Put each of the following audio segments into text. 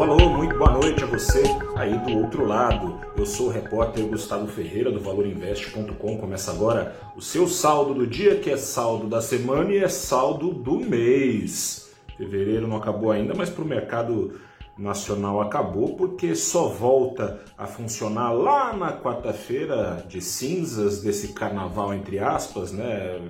Alô, muito boa noite a você aí do outro lado. Eu sou o repórter Gustavo Ferreira do ValorInvest.com. Começa agora o seu saldo do dia, que é saldo da semana e é saldo do mês. Fevereiro não acabou ainda, mas para o mercado nacional acabou porque só volta a funcionar lá na quarta-feira de cinzas desse carnaval entre aspas, né?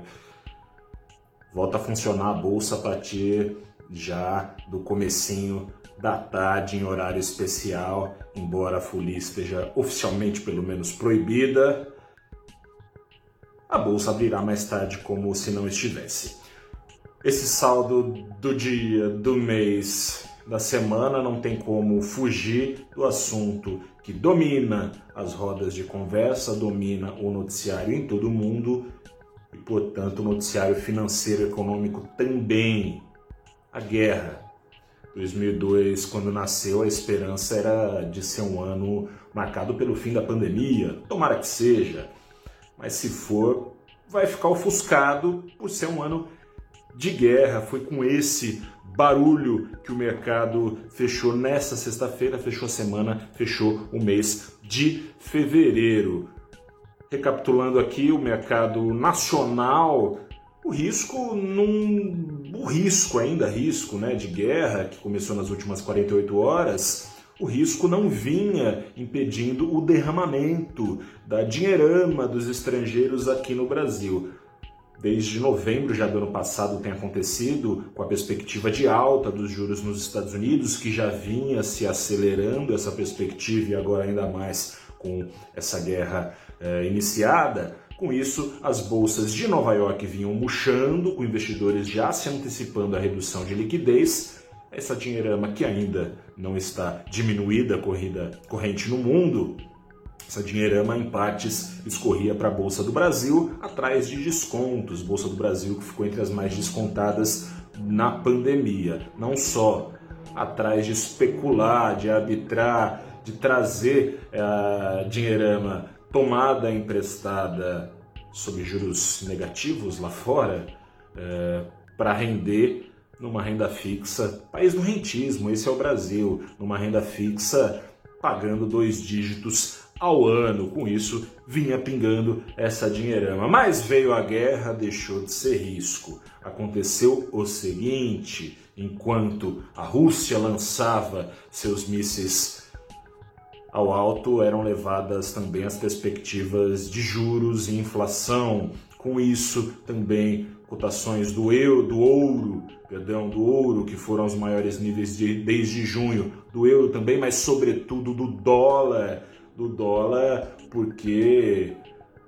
Volta a funcionar a bolsa a partir já do comecinho da tarde em horário especial, embora a folia esteja oficialmente pelo menos proibida, a bolsa abrirá mais tarde como se não estivesse. Esse saldo do dia, do mês, da semana não tem como fugir do assunto que domina as rodas de conversa, domina o noticiário em todo o mundo e, portanto, o noticiário financeiro e econômico também. A guerra 2002, quando nasceu, a esperança era de ser um ano marcado pelo fim da pandemia. Tomara que seja, mas se for, vai ficar ofuscado por ser um ano de guerra. Foi com esse barulho que o mercado fechou nessa sexta-feira, fechou a semana, fechou o mês de fevereiro. Recapitulando aqui, o mercado nacional o risco num o risco ainda risco, né, de guerra que começou nas últimas 48 horas, o risco não vinha impedindo o derramamento da dinheirama dos estrangeiros aqui no Brasil. Desde novembro já do ano passado tem acontecido, com a perspectiva de alta dos juros nos Estados Unidos, que já vinha se acelerando essa perspectiva e agora ainda mais com essa guerra eh, iniciada, com isso, as bolsas de Nova York vinham murchando, com investidores já se antecipando a redução de liquidez. Essa dinheirama que ainda não está diminuída a corrida corrente no mundo, essa dinheirama em partes escorria para a Bolsa do Brasil atrás de descontos. Bolsa do Brasil que ficou entre as mais descontadas na pandemia. Não só atrás de especular, de arbitrar, de trazer a uh, dinheirama tomada emprestada sob juros negativos lá fora é, para render numa renda fixa, país do rentismo, esse é o Brasil, numa renda fixa pagando dois dígitos ao ano. Com isso, vinha pingando essa dinheirama. Mas veio a guerra, deixou de ser risco. Aconteceu o seguinte: enquanto a Rússia lançava seus mísseis ao alto eram levadas também as perspectivas de juros e inflação. Com isso, também cotações do euro, do ouro, perdão, do ouro, que foram os maiores níveis de, desde junho, do euro também, mas sobretudo do dólar, do dólar, porque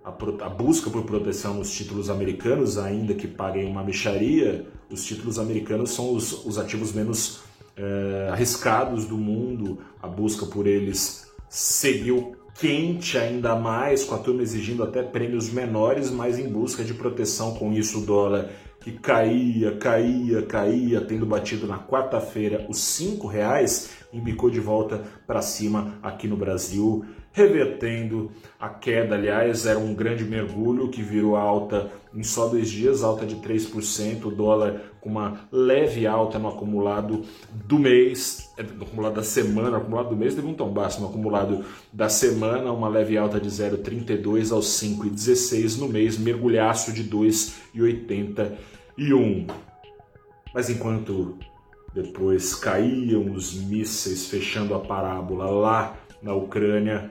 a, busca por proteção nos títulos americanos, ainda que paguem uma micharia, os títulos americanos são os, os ativos menos é, arriscados do mundo, a busca por eles seguiu quente ainda mais, com a turma exigindo até prêmios menores, mas em busca de proteção com isso o dólar que caía, caía, caía, tendo batido na quarta-feira os cinco reais, embicou de volta para cima aqui no Brasil revertendo a queda. Aliás, era um grande mergulho que virou alta em só dois dias, alta de 3%, o dólar com uma leve alta no acumulado do mês, é, no acumulado da semana, no acumulado do mês teve um baixo, no acumulado da semana, uma leve alta de 0,32 aos 5,16 no mês, mergulhaço de 2,81. Mas enquanto depois caíam os mísseis fechando a parábola lá na Ucrânia,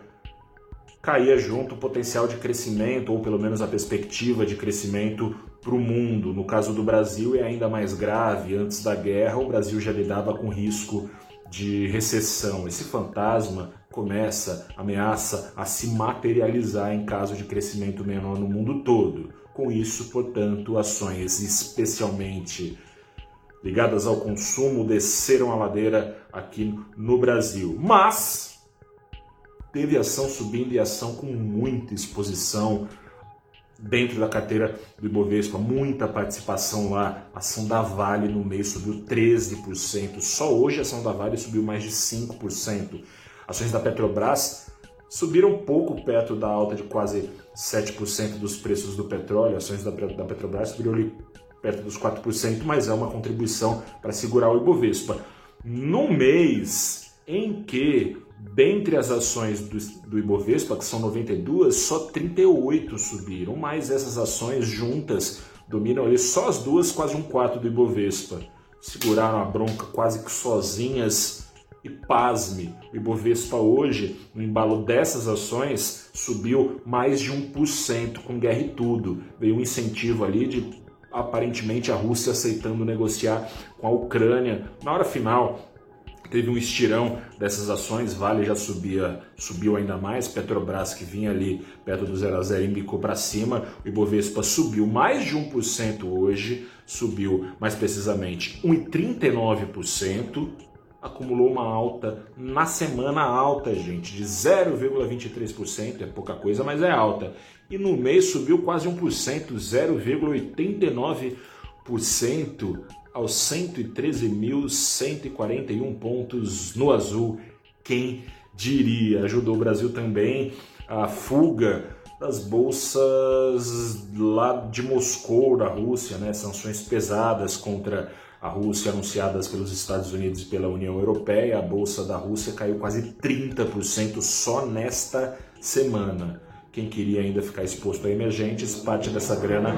caía junto o potencial de crescimento, ou pelo menos a perspectiva de crescimento para o mundo. No caso do Brasil é ainda mais grave. Antes da guerra, o Brasil já lidava com risco de recessão. Esse fantasma começa, ameaça a se materializar em caso de crescimento menor no mundo todo. Com isso, portanto, ações especialmente ligadas ao consumo desceram a ladeira aqui no Brasil. Mas teve ação subindo e ação com muita exposição dentro da carteira do Ibovespa, muita participação lá. Ação da Vale no mês subiu 13%. Só hoje a ação da Vale subiu mais de 5%. Ações da Petrobras subiram pouco perto da alta de quase 7% dos preços do petróleo. Ações da, da Petrobras subiram ali perto dos 4%, mas é uma contribuição para segurar o Ibovespa. No mês em que, dentre as ações do, do Ibovespa, que são 92, só 38 subiram, mas essas ações juntas dominam ali só as duas, quase um quarto do Ibovespa. Seguraram a bronca quase que sozinhas e pasme, o Ibovespa hoje, no embalo dessas ações, subiu mais de 1% com guerra e tudo. Veio um incentivo ali de aparentemente a Rússia aceitando negociar com a Ucrânia. Na hora final, teve um estirão dessas ações, Vale já subia, subiu ainda mais, Petrobras que vinha ali perto do 0 a 0 embicou para cima, o Ibovespa subiu mais de 1% hoje, subiu mais precisamente 1,39%, acumulou uma alta na semana alta, gente, de 0,23%, é pouca coisa, mas é alta. E no mês subiu quase 1%, 0,89% aos 113.141 pontos no azul. Quem diria? Ajudou o Brasil também a fuga das bolsas lá de Moscou, da Rússia, né? Sanções pesadas contra a Rússia anunciadas pelos Estados Unidos e pela União Europeia. A bolsa da Rússia caiu quase 30% só nesta semana. Quem queria ainda ficar exposto a emergentes, parte dessa grana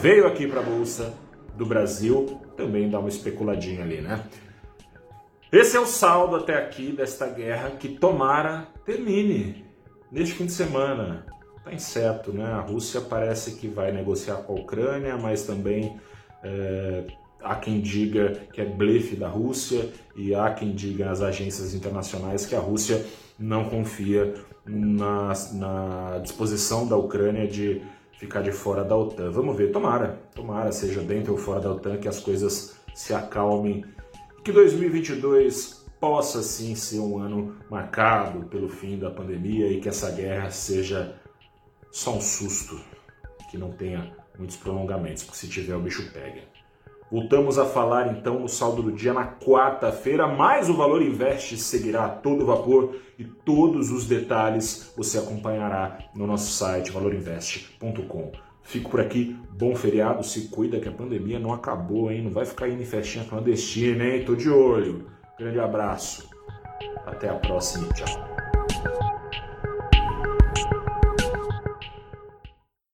veio aqui para a bolsa do Brasil, também dá uma especuladinha ali, né? Esse é o saldo até aqui desta guerra que tomara termine neste fim de semana. Tá incerto, né? A Rússia parece que vai negociar com a Ucrânia, mas também é, há quem diga que é blefe da Rússia e há quem diga nas agências internacionais que a Rússia não confia na, na disposição da Ucrânia de ficar de fora da OTAN. Vamos ver, tomara, tomara, seja dentro ou fora da OTAN, que as coisas se acalmem, que 2022 possa sim ser um ano marcado pelo fim da pandemia e que essa guerra seja só um susto, que não tenha muitos prolongamentos, porque se tiver o bicho pega. Voltamos a falar então no saldo do dia na quarta-feira, mas o Valor Investe seguirá a todo vapor e todos os detalhes você acompanhará no nosso site valorinveste.com. Fico por aqui, bom feriado, se cuida que a pandemia não acabou, hein? Não vai ficar indo em festinha clandestina, hein? Tô de olho. Grande abraço. Até a próxima, tchau.